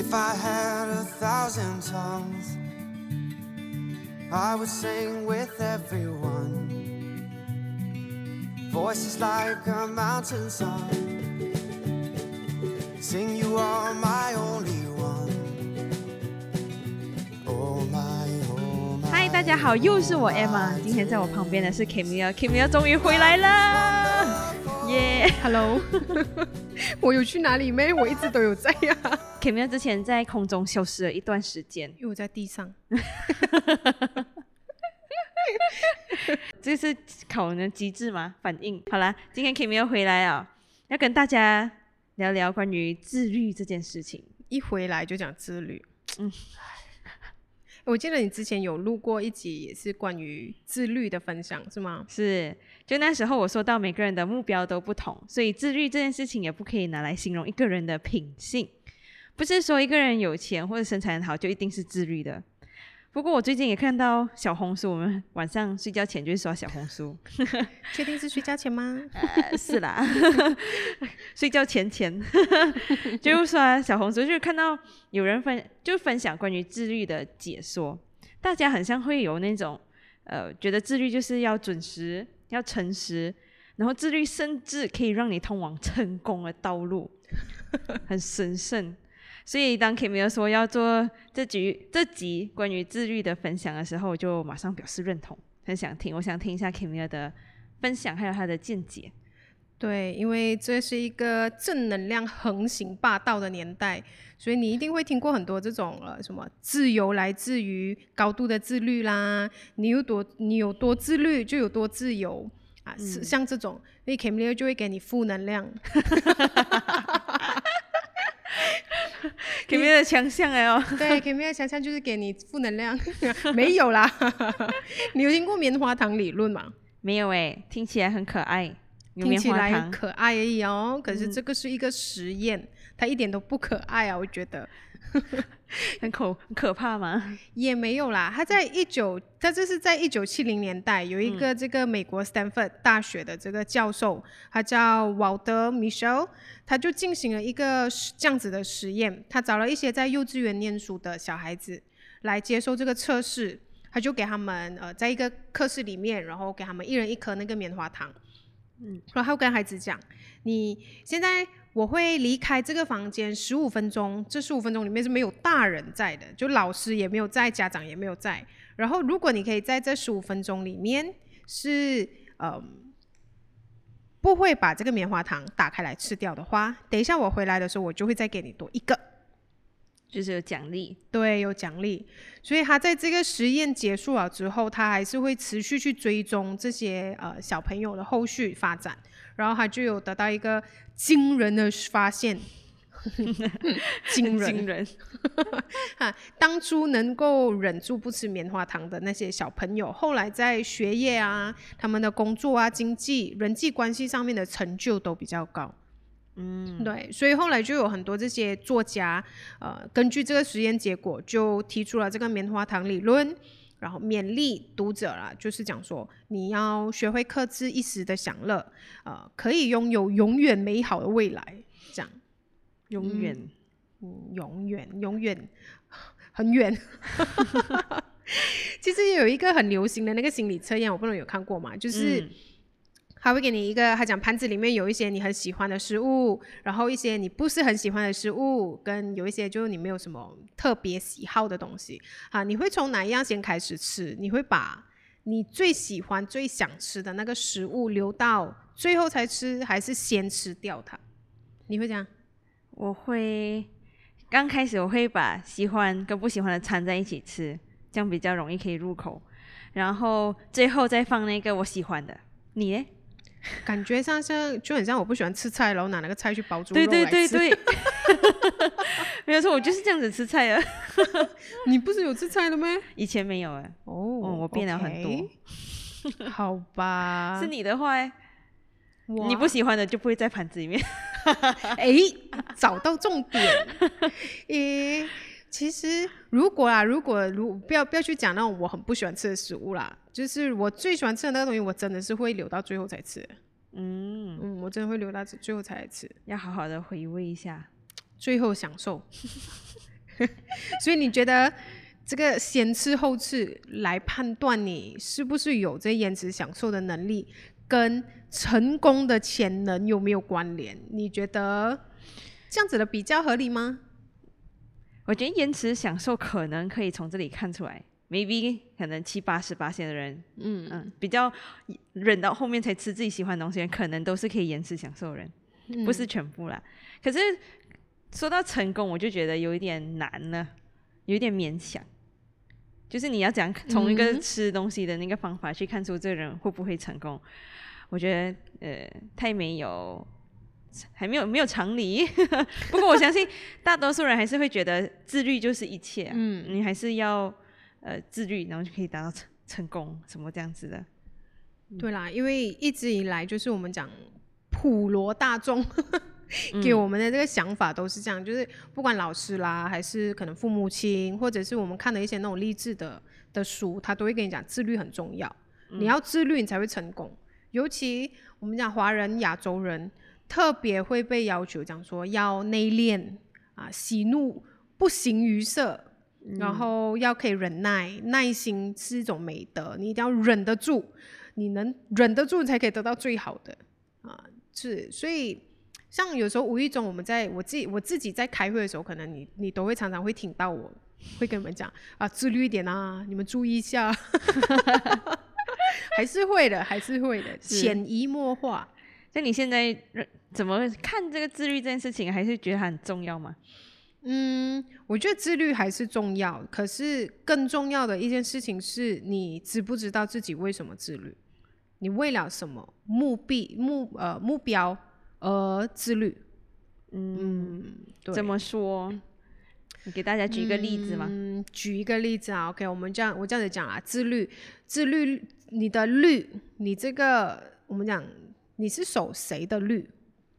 If I had a thousand tongues, I would sing with everyone. Voices like a mountain song. Sing you are my only one. Oh my, oh my. 嗨，大家好，又是我 Emma。今天在我旁边的是 Kimia，Kimia 终于回来了，耶、Hello，我有去哪里没？我一直都有在呀、Kimia 之前在空中消失了一段时间，因为我在地上。这是考人的机智吗？反应好啦，今天 Kimia 回来啊，要跟大家聊聊关于自律这件事情。一回来就讲自律。嗯嗯，我记得你之前有录过一集，也是关于自律的分享，是吗？是，就那时候我说到每个人的目标都不同，所以自律这件事情也不可以拿来形容一个人的品性。不是说一个人有钱或者身材很好就一定是自律的。不过我最近也看到小红书，我们晚上睡觉前就会刷小红书，确定是睡觉前吗？呃，是啦，睡觉前前就刷小红书，就是看到有人分就分享关于自律的解说，大家很像会有那种呃，觉得自律就是要准时、要诚实，然后自律甚至可以让你通往成功的道路，很神圣。所以当 Kimi 说要做这集这集关于自律的分享的时候，我就马上表示认同，很想听，我想听一下 Kimi 的分享，还有他的见解。对，因为这是一个正能量横行霸道的年代，所以你一定会听过很多这种呃什么自由来自于高度的自律啦，你有多你有多自律就有多自由啊，是像这种，所以 k a m i 就会给你负能量。Kimi 的强项哎哦，对，Kimi 的强项就是给你负能量，没有啦。你有听过棉花糖理论吗？没有哎，听起来很可爱，听起来很，可爱而已哦，可是这个是一个实验，它一点都不可爱啊，我觉得。很可很可怕吗？也没有啦，他在一九，他这是在一九七零年代，有一个这个美国 Stanford 大学的这个教授，他叫瓦德·米歇他就进行了一个这样子的实验，他找了一些在幼稚园念书的小孩子来接受这个测试，他就给他们呃在一个课室里面，然后给他们一人一颗那个棉花糖，嗯，然后跟孩子讲，你现在我会离开这个房间十五分钟，这十五分钟里面是没有大人在的，就老师也没有在，家长也没有在。然后，如果你可以在这十五分钟里面是嗯不会把这个棉花糖打开来吃掉的话，等一下我回来的时候，我就会再给你多一个。就是有奖励，对，有奖励，所以他在这个实验结束了之后，他还是会持续去追踪这些呃小朋友的后续发展，然后他就有得到一个惊人的发现，惊人。惊人，哈，当初能够忍住不吃棉花糖的那些小朋友，后来在学业啊、他们的工作啊、经济、人际关系上面的成就都比较高。嗯，对，所以后来就有很多这些作家，呃，根据这个实验结果，就提出了这个棉花糖理论，然后勉励读者啦，就是讲说你要学会克制一时的享乐，呃，可以拥有永远美好的未来，永远。嗯，永远，永远，很远。其实有一个很流行的那个心理测验，我不知道有看过吗？就是。嗯他会给你一个，他讲盘子里面有一些你很喜欢的食物，然后一些你不是很喜欢的食物，跟有一些就是你没有什么特别喜好的东西啊，你会从哪一样先开始吃？你会把你最喜欢、最想吃的那个食物留到最后才吃，还是先吃掉它？你会这样？我会刚开始我会把喜欢跟不喜欢的掺在一起吃，这样比较容易可以入口。然后最后再放那个我喜欢的。你呢？感觉上像就很像我不喜欢吃菜，然后拿那个菜去包猪对对。对对，没有错，我就是这样子吃菜啊。你不是有吃菜的吗？以前没有哎，哦嗯，我变了很多。好吧，是你的话欸，你不喜欢的就不会在盘子里面。哎，找到重点。诶，其实如果啊，如果如不要不要去讲那种我很不喜欢吃的食物啦，就是我最喜欢吃的那个东西，我真的是会留到最后才吃。嗯，嗯，我真的会留到最后才来吃，要好好的回味一下。最后享受。所以你觉得这个先吃后吃来判断你是不是有这延迟享受的能力，跟成功的潜能有没有关联？你觉得这样子的比较合理吗？我觉得延迟享受可能可以从这里看出来，maybe 可能七八十八线的人，嗯嗯，比较忍到后面才吃自己喜欢的东西，可能都是可以延迟享受的人，嗯不是全部啦。可是说到成功，我就觉得有一点难了，有一点勉强。就是你要讲从一个嗯吃东西的那个方法去看出这个人会不会成功，我觉得呃太没有，还没有没有常理。不过我相信大多数人还是会觉得自律就是一切、啊，嗯你还是要呃自律，然后就可以达到成成功什么这样子的。对啦，因为一直以来就是我们讲普罗大众 给我们的这个想法都是这样，就是不管老师啦，还是可能父母亲，或者是我们看的一些那种励志的的书，他都会跟你讲自律很重要，你要自律你才会成功。尤其我们讲华人、亚洲人特别会被要求讲说要内敛啊，喜怒不形于色。然后要可以忍耐，耐心是一种美德，你一定要忍得住，你能忍得住，你才可以得到最好的啊。是，所以像有时候无意中我们在我自己我自己在开会的时候，可能你你都会常常会听到我会跟你们讲啊，自律一点啊，你们注意一下，还是会的，还是会的，是潜移默化。那你现在怎么看这个自律这件事情？还是觉得它很重要吗？嗯，我觉得自律还是重要，可是更重要的一件事情是你知不知道自己为什么自律？你为了什么目的目呃目标而自律？嗯，对。怎么说？你给大家举一个例子吗？嗯，举一个例子啊，OK，我们这样我这样子讲啊，自律，自律，你的律，你这个我们讲你是守谁的律？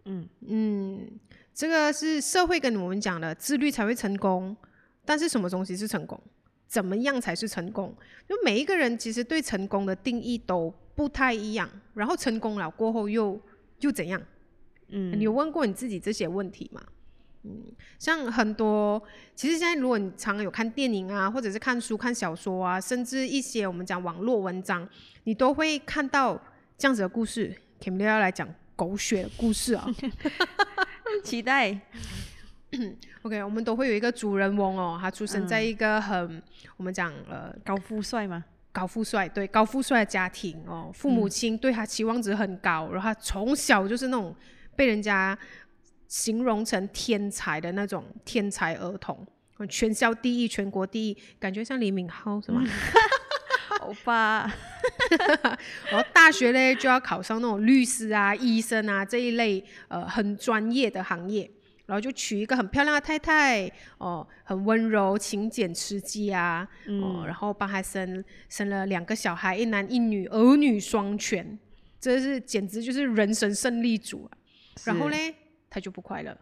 嗯嗯，这个是社会跟我们讲的，自律才会成功。但是什么东西是成功？怎么样才是成功？就每一个人其实对成功的定义都不太一样。然后成功了过后又又怎样？嗯，你有问过你自己这些问题吗？嗯，像很多，其实现在如果你常常有看电影啊，或者是看书、看小说啊，甚至一些我们讲网络文章，你都会看到这样子的故事。Kim 要来讲狗血的故事啊。期待。OK，我们都会有一个主人翁哦，他出生在一个很、我们讲呃高富帅嘛？高富帅，对高富帅的家庭哦，父母亲对他期望值很高，然后他从小就是那种被人家形容成天才的那种天才儿童，嗯全校第一、全国第一，感觉像李敏镐是吗？欧巴，然后大学嘞就要考上那种律师啊、医生啊这一类呃很专业的行业，然后就娶一个很漂亮的太太哦，很温柔、勤俭持家啊，哦，然后帮他生生了两个小孩，一男一女，儿女双全，这是简直就是人生胜利组啊。然后是嘞，他就不快乐。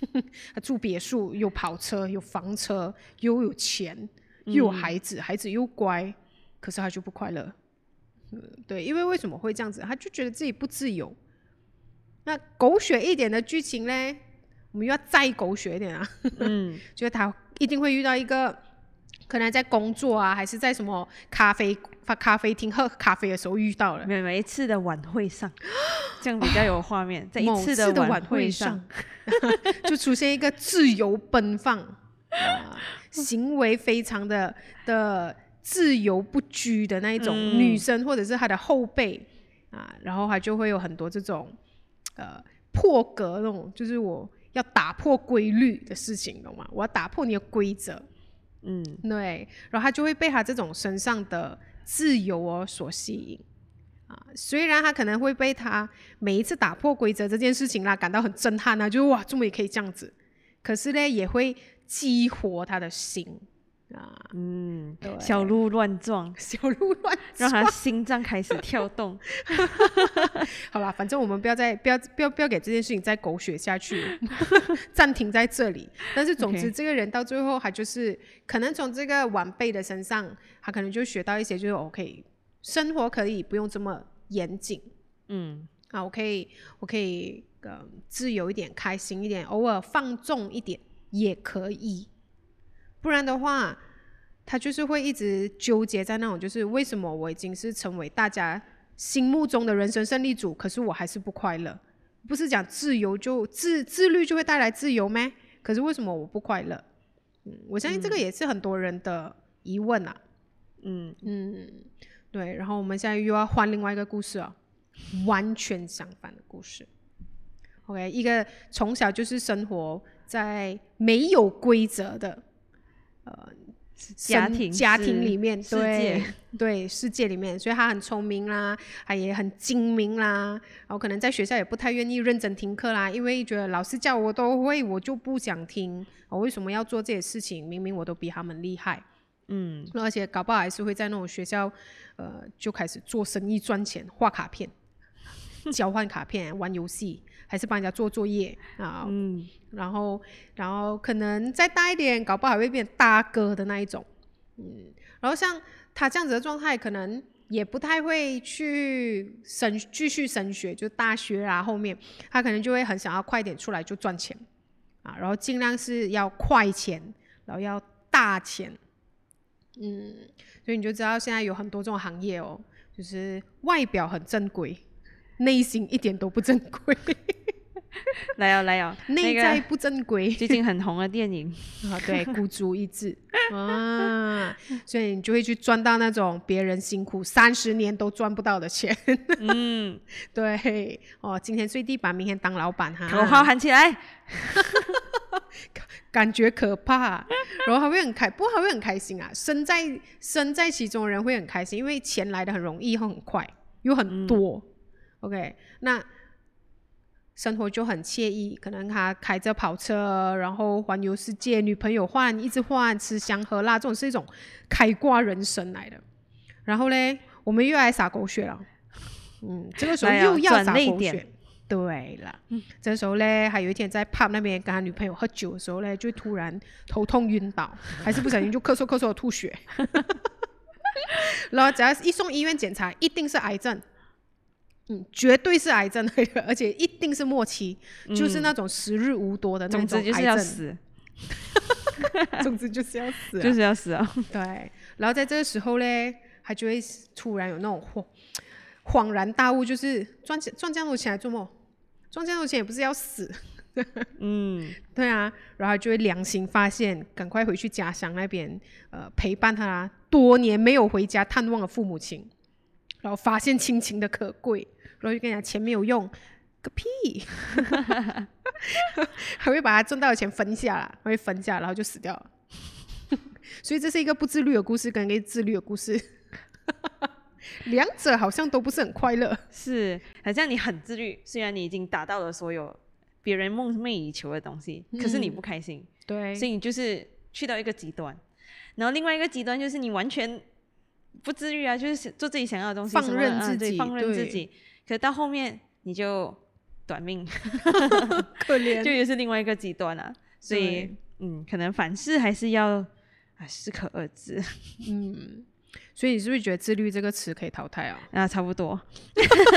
他住别墅，有跑车，有房车，又有钱，又有孩子，孩子又乖，可是他就不快乐。嗯，对，因为为什么会这样子？他就觉得自己不自由。那狗血一点的剧情嘞，我们又要再狗血一点啊，嗯，就是他一定会遇到一个，可能在工作啊，还是在什么咖啡发咖啡厅喝咖啡的时候遇到了。每每一次的晚会上，这样比较有画面。在一某次次的晚晚会上，就出现一个自由奔放，啊，行为非常的的自由不拘的那一种嗯女生，或者是她的后辈啊，然后她就会有很多这种呃破格那种，就是我要打破规律的事情，懂吗？我要打破你的规则，嗯，对，然后他就会被他这种身上的自由哦所吸引啊。虽然他可能会被他每一次打破规则这件事情啦感到很震撼啊，就哇，这么也可以这样子？可是呢，也会激活他的心啊，嗯对，小鹿乱撞，小鹿乱撞。让他心脏开始跳动。好啦，反正我们不要再不要不要不要给这件事情再狗血下去，暂停在这里。但是总之这个人到最后，他就是可能从这个晚辈的身上，他可能就学到一些，就是 OK，生活可以不用这么严谨。嗯。啊，我可以我可以呃自由一点，开心一点，偶尔放纵一点也可以不然的话，他就是会一直纠结在那种，就是为什么我已经是成为大家心目中的人生胜利组，可是我还是不快乐。不是讲自由就自自律就会带来自由吗？可是为什么我不快乐？嗯，我相信这个也是很多人的疑问啊。嗯嗯，对。然后我们现在又要换另外一个故事啊，完全相反的故事。OK，一个从小就是生活在没有规则的呃家庭家庭里面，世对界对 世界里面，所以他很聪明啦，他也很精明啦，然后可能在学校也不太愿意认真听课啦，因为觉得老师叫我都会，我就不想听，我为什么要做这些事情？明明我都比他们厉害。嗯而且搞不好还是会在那种学校，呃，就开始做生意赚钱，画卡片、交换卡片、玩游戏，还是帮人家做作业啊。嗯然后，然后可能再大一点，搞不好还会变大哥的那一种。嗯，然后像他这样子的状态，可能也不太会去升继续升学，就大学啊后面，他可能就会很想要快点出来就赚钱啊，然后尽量是要快钱，然后要大钱。嗯，所以你就知道现在有很多这种行业哦，就是外表很正规，内心一点都不正规，来 哦来哦，那个内在不正规。最近很红的电影，啊，对，孤注一掷啊，所以你就会去赚到那种别人辛苦三十年都赚不到的钱。嗯，对，哦，今天睡地板，明天当老板哈，口号喊起来，感觉可怕，然后还会很开，不过还会很开心啊。身在身在其中的人会很开心，因为钱来的很容易，又很快，又很多。OK，那生活就很惬意。可能他开着跑车，然后环游世界，女朋友换，一直换，吃香喝辣，这种是一种开挂人生来的。然后嘞，我们又来撒狗血了。嗯，这个时候又要转撒狗血。对了，这时候嘞，还有一天在 pub 那边跟他女朋友喝酒的时候嘞，就突然头痛晕倒，还是不小心就咳嗽咳嗽吐血，然后只要一送医院检查，一定是癌症，嗯，绝对是癌症，而且一定是末期，就是那种时日无多的那种总之就是要癌症，死，总之就是要死啊、就是要死啊！对，然后在这个时候嘞，他就会突然有那种恍恍然大悟，就是赚钱赚这样多钱来做梦，赚这样多钱也不是要死，嗯，对啊，然后就会良心发现，赶快回去家乡那边，呃，陪伴他多年没有回家探望的父母亲，然后发现亲情的可贵，然后就跟你讲钱没有用。个屁！还会把他挣到的钱分下来，还会分下，然后就死掉了。所以这是一个不自律的故事，跟一个自律的故事，两者好像都不是很快乐。是，好像你很自律，虽然你已经达到了所有别人梦寐以求的东西，可是你嗯不开心，对所以你就是去到一个极端，然后另外一个极端就是你完全不自律啊，就是做自己想要的东西，放任自己对放任自己，可到后面你就短命，可怜。就也是另外一个极端啊，所以嗯，可能凡事还是要啊适可而止。嗯，所以你是不是觉得“自律”这个词可以淘汰啊？啊，差不多。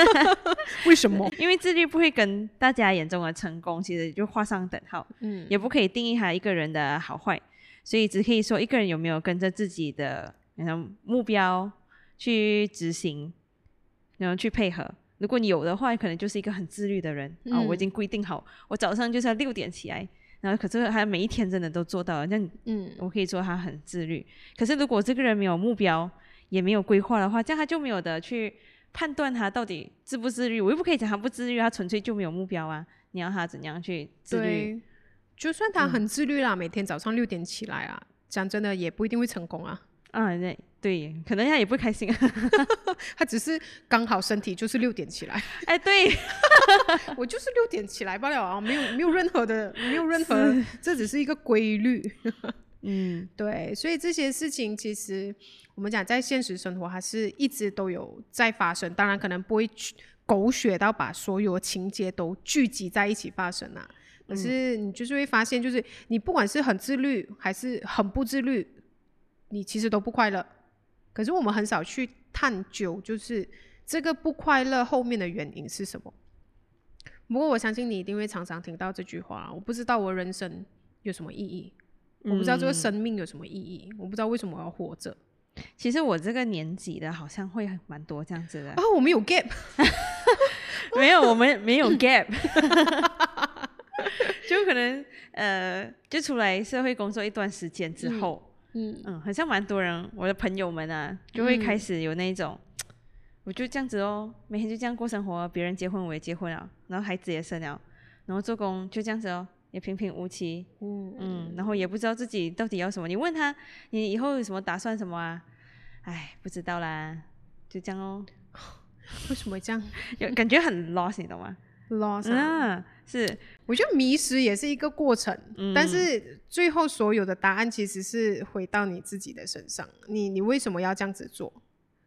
为什么？因为自律不会跟大家眼中的成功其实就画上等号，嗯，也不可以定义他一个人的好坏，所以只可以说一个人有没有跟着自己的然后目标去执行，然后去配合。如果你有的话，可能就是一个很自律的人啊、我已嗯经规定好，我早上就是要六点起来，然后可是他每一天真的都做到了，那嗯，我可以说他很自律。可是如果这个人没有目标，也没有规划的话，这样他就没有的去判断他到底自不自律。我又不可以讲他不自律，他纯粹就没有目标啊。你要他怎样去自律？就算他很自律啦，每天早上六点起来啊，讲真的也不一定会成功啊。啊，对对，可能他也不开心。他只是刚好身体就是六点起来，哎，对，我就是六点起来罢了啊，没有没有任何的没有任何，这只是一个规律。嗯对，所以这些事情其实我们讲在现实生活还是一直都有在发生，当然可能不会去狗血到把所有的情节都聚集在一起发生啊。可是你就是会发现，就是你不管是很自律还是很不自律，你其实都不快乐。可是我们很少去探究，就是这个不快乐后面的原因是什么。不过我相信你一定会常常听到这句话，我不知道我人生有什么意义。我不知道这个嗯生命有什么意义，我不知道为什么我要活着。其实我这个年纪的，好像会蛮多这样子的。啊，我们有 gap，没有，我们没有 gap，就可能呃，就出来社会工作一段时间之后，嗯嗯，好像蛮多人，我的朋友们啊，就会开嗯始有那种，我就这样子哦，每天就这样过生活，别人结婚我也结婚了，然后孩子也生了，然后做工就这样子哦，也平平无奇，嗯嗯，然后也不知道自己到底要什么。你问他，你以后有什么打算什么啊？哎，不知道啦，就这样哦，为什么这样 有感觉很 lost，你懂吗？lost？、啊嗯，是，我觉得迷失也是一个过程，嗯但是最后所有的答案其实是回到你自己的身上。你你为什么要这样子做？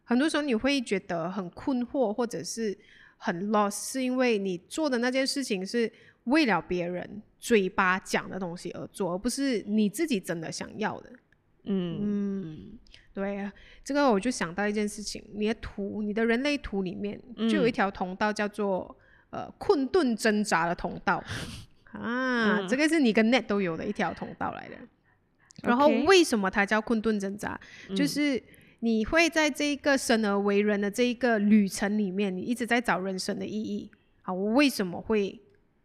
很多时候你会觉得很困惑，或者是很 lost，是因为你做的那件事情是为了别人嘴巴讲的东西而做，而不是你自己真的想要的。嗯嗯，对啊，这个我就想到一件事情，你的图，你的人类图里面就有一嗯条通道叫做、呃困顿挣扎的通道 啊，嗯这个是你跟 Net 都有的一条通道来的。然后为什么它叫困顿挣扎？就嗯是你会在这一个生而为人的这一个旅程里面，你一直在找人生的意义。啊，我为什么会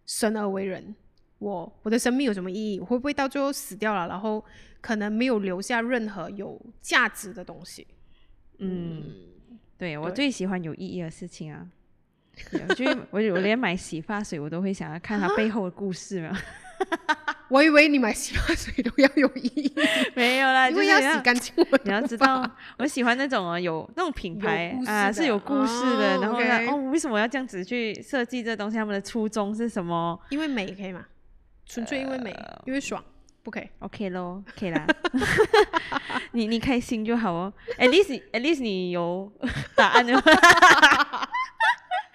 生而为人？我我的生命有什么意义？我会不会到最后死掉了，然后可能没有留下任何有价值的东西？嗯，对我最喜欢有意义的事情啊。就我我连买洗发水我都会想要看它背后的故事嘛。我以为你买洗发水都要有意义，没有啦，因为要洗干净你要知道，我喜欢那种哦，有那种品牌啊，是有故事的。哦然后呢哦，为什么要这样子去设计这东西？他们的初衷是什么因为美可以吗？纯粹因为美，呃因为爽，不可以。？OK 咯，可以啦。你你开心就好哦。At least at least 你有答案的。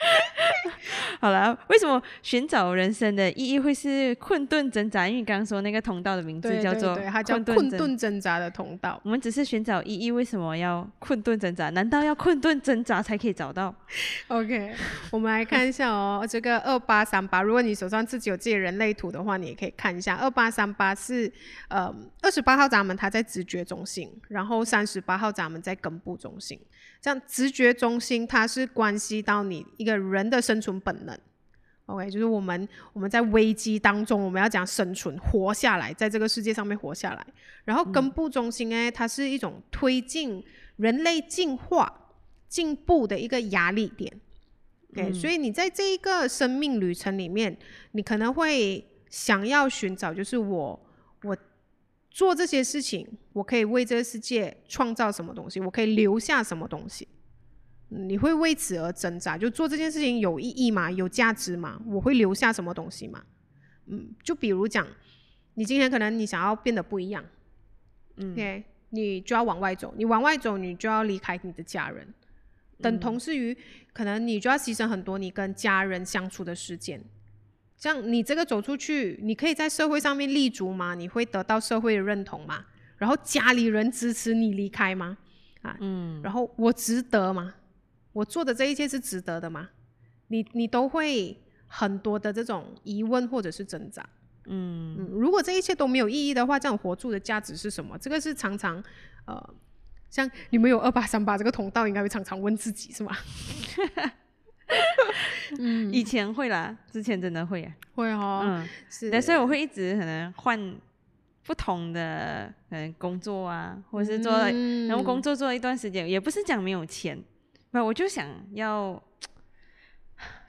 好了，为什么寻找人生的意义会是困顿挣扎？因为你刚刚说那个通道的名字叫做对对对，它叫困顿挣扎的通道。我们只是寻找意义，为什么要困顿挣扎？难道要困顿挣扎才可以找到？OK，我们来看一下哦，这个二八三八，如果你手上自己有自己的人类图的话，你也可以看一下。二八三八是呃二十八号闸门，它在直觉中心，然后三十八号闸门在根部中心。这样直觉中心它是关系到你一个人的生存本能。OK，就是我们我们在危机当中，我们要讲生存、活下来，在这个世界上面活下来。然后根部中心呢，它是一种推进人类进化、进步的一个压力点。OK，、所以你在这一个生命旅程里面，你可能会想要寻找，就是我我做这些事情，我可以为这个世界创造什么东西，我可以留下什么东西。嗯你会为此而挣扎，就做这件事情有意义吗？有价值吗？我会留下什么东西吗？嗯，就比如讲，你今天可能你想要变得不一样，嗯 OK，你就要往外走，你往外走，你就要离开你的家人，等同是于可能你就要牺牲很多你跟家人相处的时间。这样你这个走出去，你可以在社会上面立足吗？你会得到社会的认同吗？然后家里人支持你离开吗？啊，嗯，然后我值得吗？我做的这一切是值得的吗？你你都会很多的这种疑问或者是挣扎。嗯嗯，如果这一切都没有意义的话，这样活住的价值是什么？这个是常常呃，像你们有二八三八这个通道，应该会常常问自己是吗？嗯，以前会啦，之前真的会啊。会哦，嗯，是，对，所以我会一直可能换不同的可能工作啊，或者是做，嗯然后工作做了一段时间，也不是讲没有钱，不，我就想要。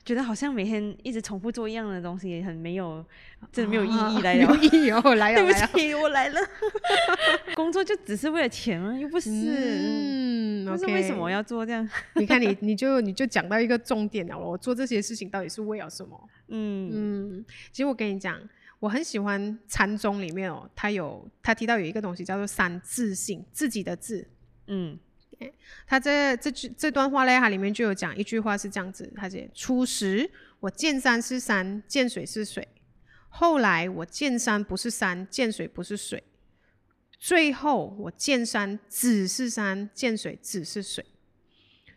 觉得好像每天一直重复做一样的东西，也很没有，真的没有意义 来了。啊没有意义哦，来 来了，不起，我来了。工作就只是为了钱吗？又不是。嗯但是为什么要做这样？你看你你就你就讲到一个重点了，我做这些事情到底是为了什么？嗯嗯，其实我跟你讲，我很喜欢禅宗里面哦，它有它提到有一个东西叫做三自性，自己的自。嗯他这这句这段话嘞，它里面就有讲一句话是这样子，他写：初时我见山是山，见水是水；后来我见山不是山，见水不是水；最后我见山只是山，见水只是水。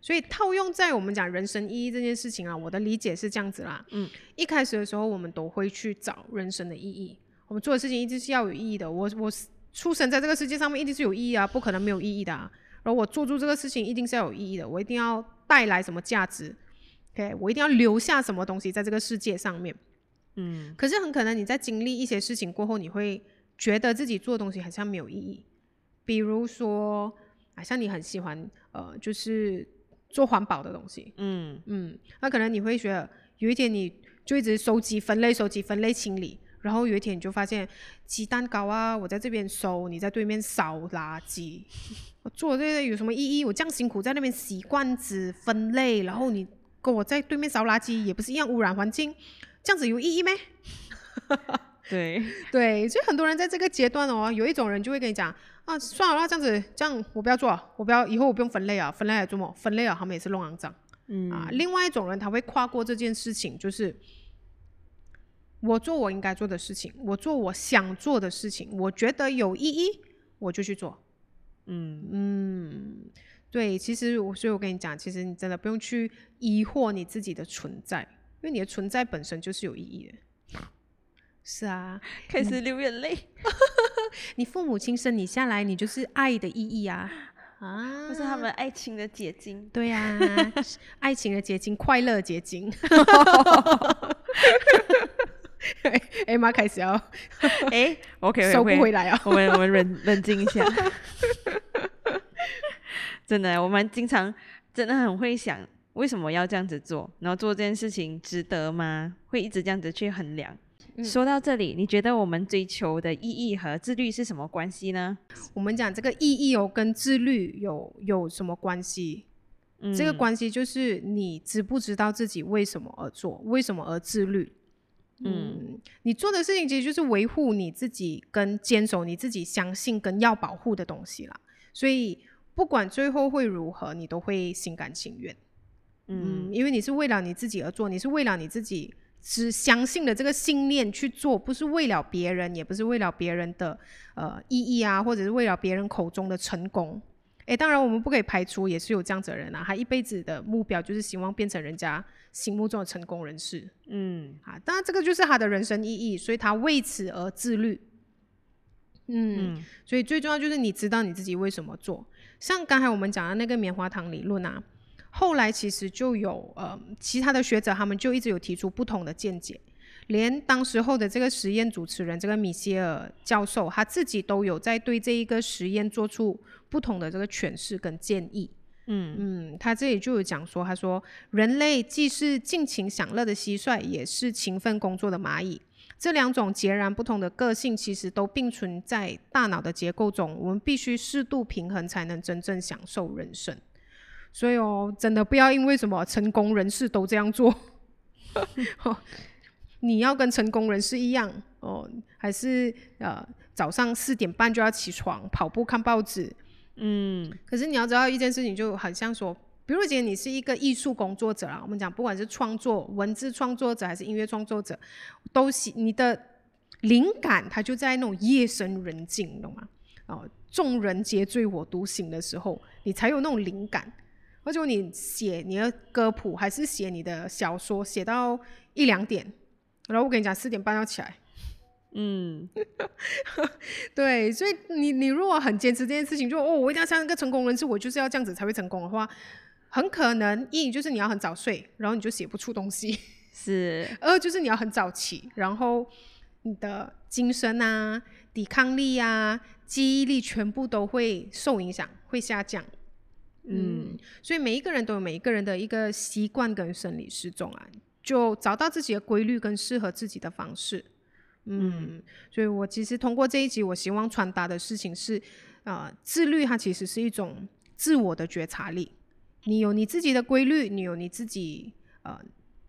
所以套用在我们讲人生意义这件事情啊，我的理解是这样子啦。嗯，一开始的时候，我们都会去找人生的意义，我们做的事情一定是要有意义的。我我出生在这个世界上面一定是有意义啊，不可能没有意义的啊。然后我做出这个事情一定是要有意义的，我一定要带来什么价值，OK，我一定要留下什么东西在这个世界上面。嗯可是很可能你在经历一些事情过后，你会觉得自己做的东西好像没有意义。比如说，啊，像你很喜欢呃，就是做环保的东西，嗯嗯，那可能你会觉得有一天你就一直收集、分类、收集、分类、清理，然后有一天你就发现鸡蛋糕啊，我在这边收，你在对面扫垃圾，我做这个有什么意义？我这样辛苦在那边洗罐子、分类，然后你跟我在对面扫垃圾，也不是一样污染环境，这样子有意义没？对，对，所以很多人在这个阶段哦，有一种人就会跟你讲啊，算了啦，这样子，这样我不要做啊，我不要，以后我不用分类啊，分类来做么？分类啊，他们也是弄肮脏。嗯啊，另外一种人他会跨过这件事情，就是我做我应该做的事情，我做我想做的事情，我觉得有意义，我就去做。嗯嗯，对，其实我所以我跟你讲，其实你真的不用去疑惑你自己的存在，因为你的存在本身就是有意义的。是啊，开始流眼泪，你父母亲生你下来，你就是爱的意义啊啊！不是他们爱情的结晶。对呀、是爱情的结晶，快乐结晶。哎妈，开始要哎，OK，收不回来啊！我们我们冷冷静一下。真的，我们经常真的很会想，为什么要这样子做？然后做这件事情值得吗？会一直这样子去衡量。嗯说到这里，你觉得我们追求的意义和自律是什么关系呢？我们讲这个意义哦，跟自律有有什么关系？嗯这个关系就是你知不知道自己为什么而做，为什么而自律。嗯，你做的事情其实就是维护你自己跟坚守你自己相信跟要保护的东西啦。所以不管最后会如何，你都会心甘情愿。嗯嗯，因为你是为了你自己而做，你是为了你自己只相信的这个信念去做，不是为了别人，也不是为了别人的呃意义啊，或者是为了别人口中的成功。诶，当然我们不可以排除也是有这样子的人啊，他一辈子的目标就是希望变成人家心目中的成功人士嗯啊。当然这个就是他的人生意义，所以他为此而自律。嗯，嗯所以最重要就是你知道你自己为什么做。像刚才我们讲的那个棉花糖理论啊，后来其实就有呃其他的学者他们就一直有提出不同的见解，连当时候的这个实验主持人这个米歇尔教授他自己都有在对这一个实验做出不同的这个诠释跟建议。嗯嗯，他这里就有讲说，他说人类既是尽情享乐的蟋蟀，也是勤奋工作的蚂蚁。这两种截然不同的个性，其实都并存在大脑的结构中。我们必须适度平衡，才能真正享受人生。所以哦，真的不要因为什么成功人士都这样做，哦 你要跟成功人士一样哦，还是呃早上四点半就要起床跑步看报纸，嗯可是你要知道一件事情，就很像说，比如今天你是一个艺术工作者啦，我们讲不管是创作、文字创作者还是音乐创作者，都喜你的灵感它就在那种夜深人静，你懂吗？哦，众人皆醉我独醒的时候，你才有那种灵感。而且你写你的歌谱，还是写你的小说，写到一两点，然后我跟你讲四点半要起来，嗯 对，所以你你如果很坚持这件事情，就哦，我一定要像一个成功人士，我就是要这样子才会成功的话，很可能一就是你要很早睡，然后你就写不出东西；是 二就是你要很早起，然后你的精神啊、抵抗力啊、记忆力全部都会受影响，会下降。嗯，所以每一个人都有每一个人的一个习惯跟生理时钟啊，就找到自己的规律跟适合自己的方式。嗯，所以我其实通过这一集，我希望传达的事情是，呃，自律它其实是一种自我的觉察力。你有你自己的规律，你有你自己呃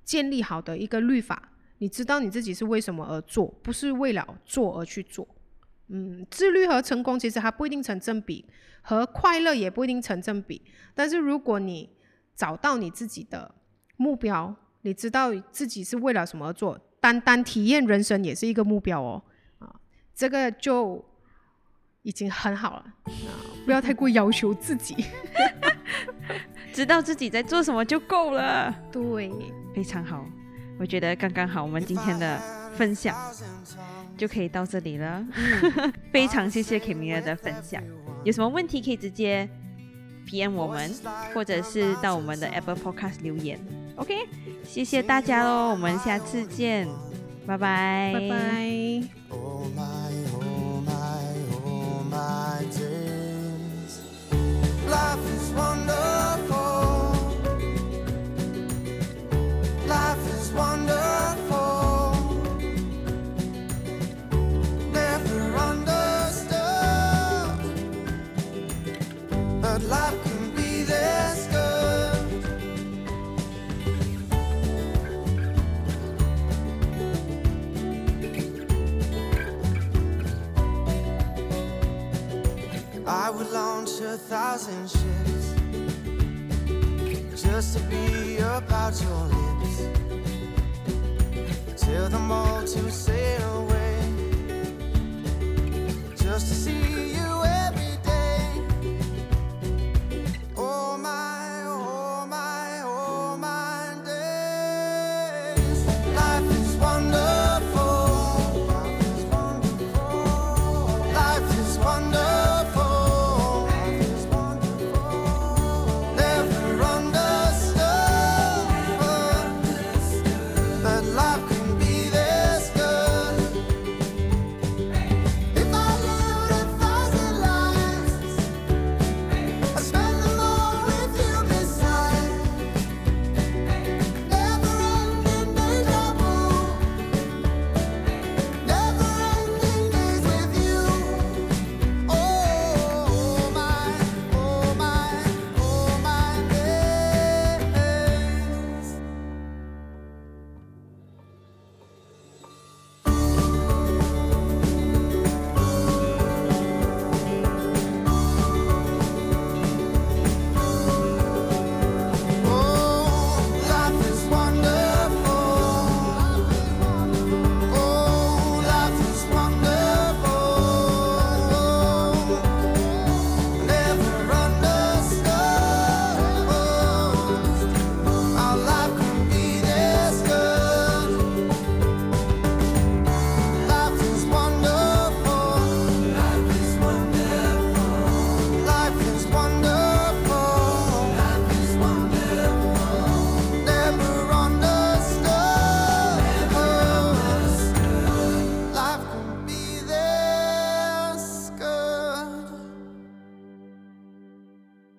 建立好的一个律法，你知道你自己是为什么而做，不是为了做而去做。嗯，自律和成功其实它不一定成正比，和快乐也不一定成正比。但是如果你找到你自己的目标，你知道自己是为了什么而做，单单体验人生也是一个目标哦。啊，这个就已经很好了啊，不要太过要求自己。知道自己在做什么就够了，对，非常好。我觉得刚刚好，我们今天的分享就可以到这里了。非常谢谢 Kimi 的分享，有什么问题可以直接 PM 我们，或者是到我们的 Apple Podcast 留言。OK，谢谢大家喽，我们下次见，拜拜，拜拜。Thousand ships just to be about your lips. Tell them all to sail away just to see you